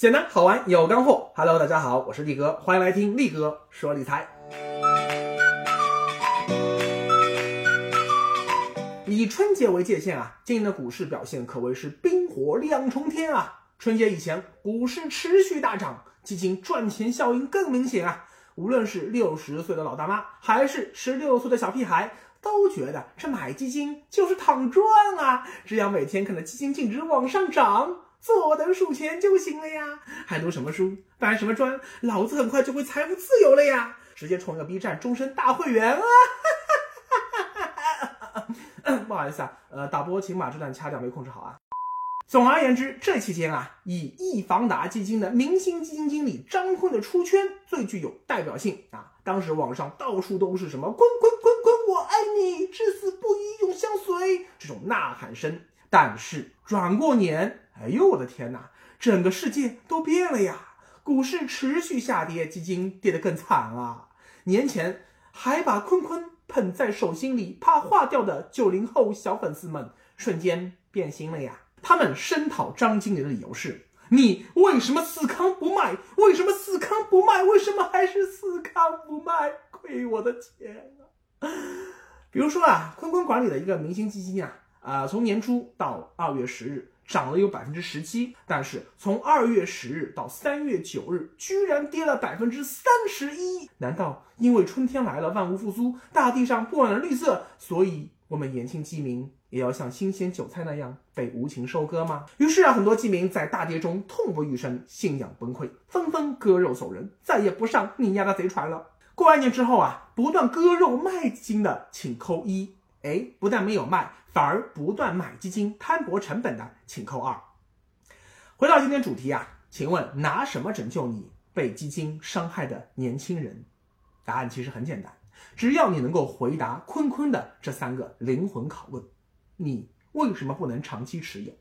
简单好玩有干货。Hello，大家好，我是力哥，欢迎来听力哥说理财。以春节为界限啊，今年的股市表现可谓是冰火两重天啊！春节以前，股市持续大涨，基金赚钱效应更明显啊！无论是六十岁的老大妈，还是十六岁的小屁孩，都觉得这买基金就是躺赚啊！只要每天看着基金净值往上涨。坐等数钱就行了呀，还读什么书，搬什么砖，老子很快就会财富自由了呀！直接充一个 B 站终身大会员啊！不好意思啊，呃，导播请把这段掐掉，没控制好啊。总而言之，这期间啊，以易方达基金的明星基金经理张坤的出圈最具有代表性啊。当时网上到处都是什么“滚滚滚滚，我爱你，至死不渝，永相随”这种呐喊声。但是转过年。哎呦我的天哪！整个世界都变了呀！股市持续下跌，基金跌得更惨了！年前还把坤坤捧在手心里怕化掉的九零后小粉丝们，瞬间变心了呀！他们声讨张经理的理由是：你为什么死扛不卖？为什么死扛不卖？为什么还是死扛不卖？亏我的钱啊！比如说啊，坤坤管理的一个明星基金啊，啊，从年初到二月十日。涨了有百分之十七，但是从二月十日到三月九日，居然跌了百分之三十一。难道因为春天来了，万物复苏，大地上布满了绿色，所以我们年轻基民也要像新鲜韭菜那样被无情收割吗？于是啊，很多基民在大跌中痛不欲生，信仰崩溃，纷纷割肉走人，再也不上你家的贼船了。过完年之后啊，不断割肉卖金的，请扣一。哎，不但没有卖。反而不断买基金摊薄成本的，请扣二。回到今天主题啊，请问拿什么拯救你被基金伤害的年轻人？答案其实很简单，只要你能够回答坤坤的这三个灵魂拷问：你为什么不能长期持有？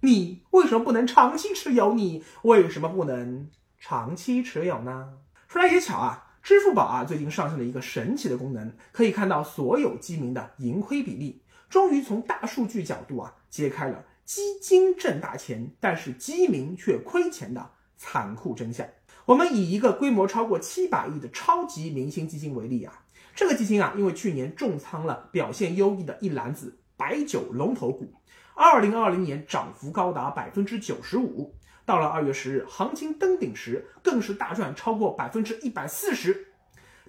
你为什么不能长期持有？你为什么不能长期持有呢？说来也巧啊，支付宝啊最近上线了一个神奇的功能，可以看到所有基民的盈亏比例。终于从大数据角度啊，揭开了基金挣大钱，但是基民却亏钱的残酷真相。我们以一个规模超过七百亿的超级明星基金为例啊，这个基金啊，因为去年重仓了表现优异的一篮子白酒龙头股，二零二零年涨幅高达百分之九十五，到了二月十日行情登顶时，更是大赚超过百分之一百四十。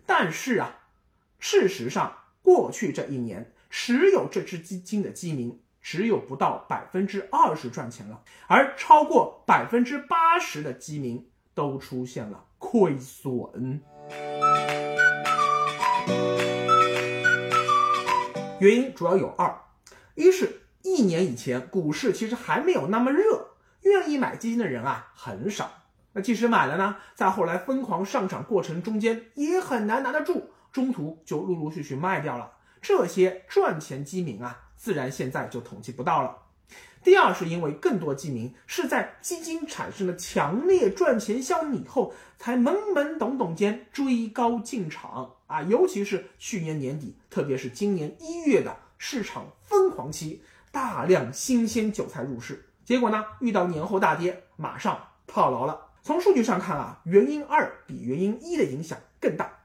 但是啊，事实上过去这一年。持有这只基金的基民只有不到百分之二十赚钱了，而超过百分之八十的基民都出现了亏损。原因主要有二：一是一年以前股市其实还没有那么热，愿意买基金的人啊很少。那即使买了呢，在后来疯狂上涨过程中间也很难拿得住，中途就陆陆续续卖掉了。这些赚钱基民啊，自然现在就统计不到了。第二，是因为更多基民是在基金产生了强烈赚钱效应以后，才懵懵懂懂间追高进场啊。尤其是去年年底，特别是今年一月的市场疯狂期，大量新鲜韭菜入市，结果呢，遇到年后大跌，马上套牢了。从数据上看啊，原因二比原因一的影响更大。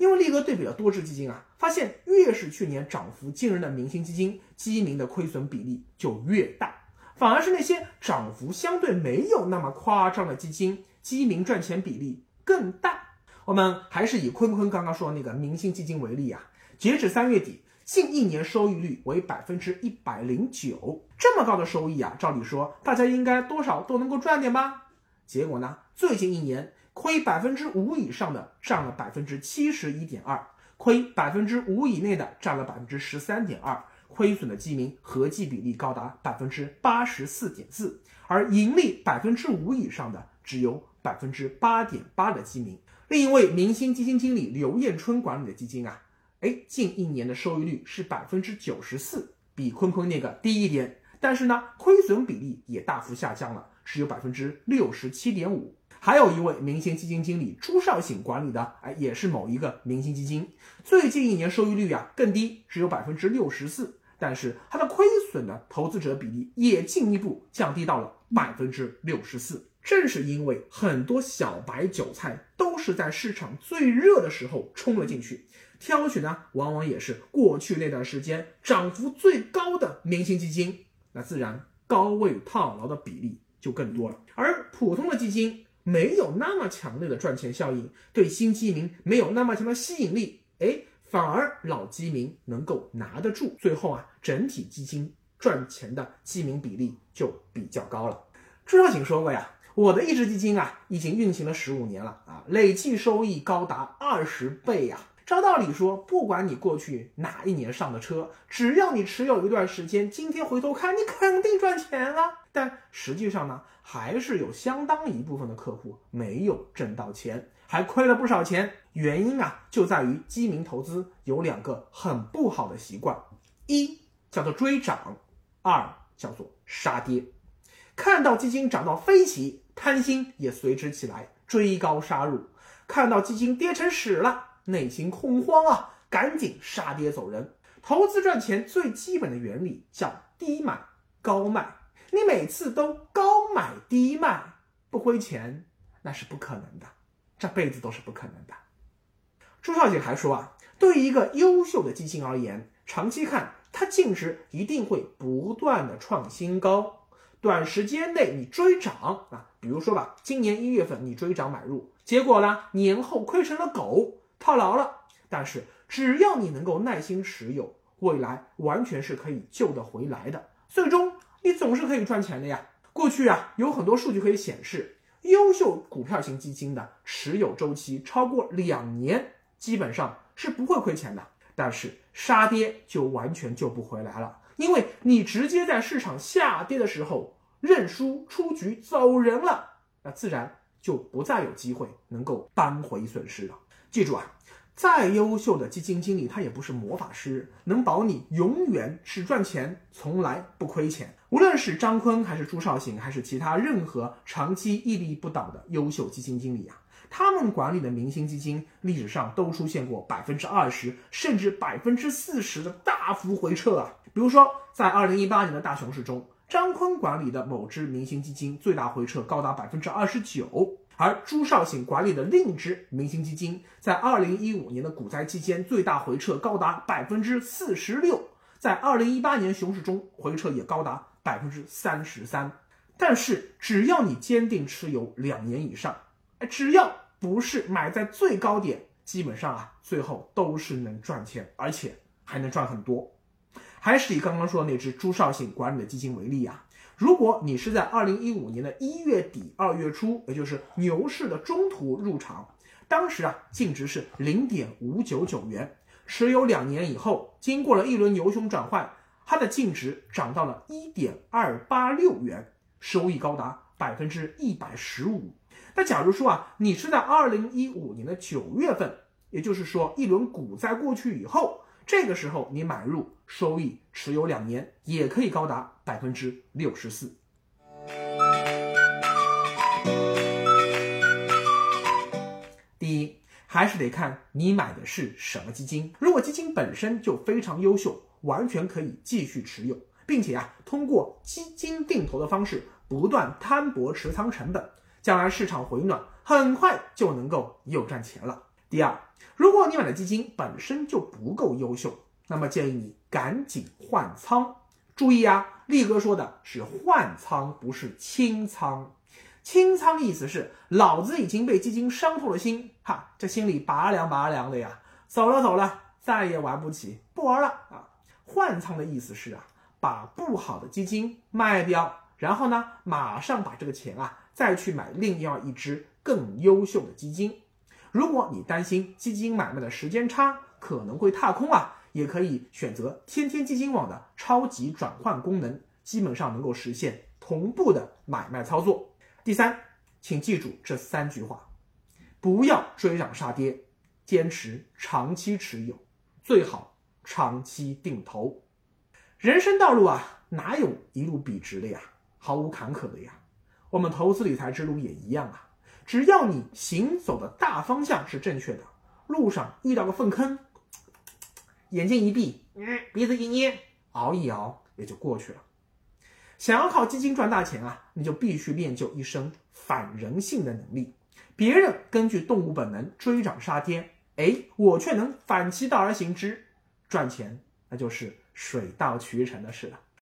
因为力哥对比了多只基金啊，发现越是去年涨幅惊人的明星基金，基民的亏损比例就越大，反而是那些涨幅相对没有那么夸张的基金，基民赚钱比例更大。我们还是以坤坤刚刚说的那个明星基金为例啊，截止三月底，近一年收益率为百分之一百零九，这么高的收益啊，照理说大家应该多少都能够赚点吧？结果呢，最近一年。亏百分之五以上的占了百分之七十一点二，亏百分之五以内的占了百分之十三点二，亏损的基民合计比例高达百分之八十四点四，而盈利百分之五以上的只有百分之八点八的基民。另一位明星基金经理刘艳春管理的基金啊，哎，近一年的收益率是百分之九十四，比坤坤那个低一点，但是呢，亏损比例也大幅下降了，只有百分之六十七点五。还有一位明星基金经理朱少醒管理的，哎，也是某一个明星基金，最近一年收益率啊更低，只有百分之六十四，但是它的亏损的投资者比例也进一步降低到了百分之六十四。正是因为很多小白韭菜都是在市场最热的时候冲了进去，挑选呢往往也是过去那段时间涨幅最高的明星基金，那自然高位套牢的比例就更多了。而普通的基金没有那么强烈的赚钱效应，对新基民没有那么强的吸引力，哎，反而老基民能够拿得住，最后啊，整体基金赚钱的基民比例就比较高了。朱少醒说过呀。我的一只基金啊，已经运行了十五年了啊，累计收益高达二十倍呀。照道理说，不管你过去哪一年上的车，只要你持有一段时间，今天回头看，你肯定赚钱了。但实际上呢，还是有相当一部分的客户没有挣到钱，还亏了不少钱。原因啊，就在于基民投资有两个很不好的习惯：一叫做追涨，二叫做杀跌。看到基金涨到飞起，贪心也随之起来，追高杀入；看到基金跌成屎了，内心恐慌啊，赶紧杀跌走人。投资赚钱最基本的原理叫低买高卖，你每次都高买低卖不亏钱，那是不可能的，这辈子都是不可能的。朱小姐还说啊，对于一个优秀的基金而言，长期看它净值一定会不断的创新高。短时间内你追涨啊，比如说吧，今年一月份你追涨买入，结果呢年后亏成了狗，套牢了。但是只要你能够耐心持有，未来完全是可以救得回来的，最终你总是可以赚钱的呀。过去啊有很多数据可以显示，优秀股票型基金的持有周期超过两年，基本上是不会亏钱的。但是杀跌就完全救不回来了。因为你直接在市场下跌的时候认输出局走人了，那自然就不再有机会能够扳回损失了。记住啊，再优秀的基金经理他也不是魔法师，能保你永远只赚钱，从来不亏钱。无论是张坤还是朱少醒，还是其他任何长期屹立不倒的优秀基金经理啊，他们管理的明星基金历史上都出现过百分之二十甚至百分之四十的大幅回撤啊。比如说，在二零一八年的大熊市中，张坤管理的某只明星基金最大回撤高达百分之二十九，而朱少醒管理的另一只明星基金在二零一五年的股灾期间最大回撤高达百分之四十六，在二零一八年熊市中回撤也高达百分之三十三。但是，只要你坚定持有两年以上，哎，只要不是买在最高点，基本上啊，最后都是能赚钱，而且还能赚很多。还是以刚刚说的那只朱少醒管理的基金为例啊，如果你是在二零一五年的一月底二月初，也就是牛市的中途入场，当时啊净值是零点五九九元，持有两年以后，经过了一轮牛熊转换，它的净值涨到了一点二八六元，收益高达百分之一百十五。那假如说啊，你是在二零一五年的九月份，也就是说一轮股灾过去以后。这个时候你买入，收益持有两年也可以高达百分之六十四。第一，还是得看你买的是什么基金。如果基金本身就非常优秀，完全可以继续持有，并且啊，通过基金定投的方式不断摊薄持仓成本，将来市场回暖，很快就能够又赚钱了。第二。如果你买的基金本身就不够优秀，那么建议你赶紧换仓。注意啊，力哥说的是换仓，不是清仓。清仓意思是老子已经被基金伤透了心，哈，这心里拔凉拔凉的呀，走了走了，再也玩不起，不玩了啊。换仓的意思是啊，把不好的基金卖掉，然后呢，马上把这个钱啊，再去买另外一支更优秀的基金。如果你担心基金买卖的时间差可能会踏空啊，也可以选择天天基金网的超级转换功能，基本上能够实现同步的买卖操作。第三，请记住这三句话：不要追涨杀跌，坚持长期持有，最好长期定投。人生道路啊，哪有一路笔直的呀？毫无坎坷的呀。我们投资理财之路也一样啊。只要你行走的大方向是正确的，路上遇到个粪坑，眼睛一闭，鼻子一捏，熬一熬也就过去了。想要靠基金赚大钱啊，你就必须练就一身反人性的能力。别人根据动物本能追涨杀跌，哎，我却能反其道而行之，赚钱，那就是水到渠成的事了。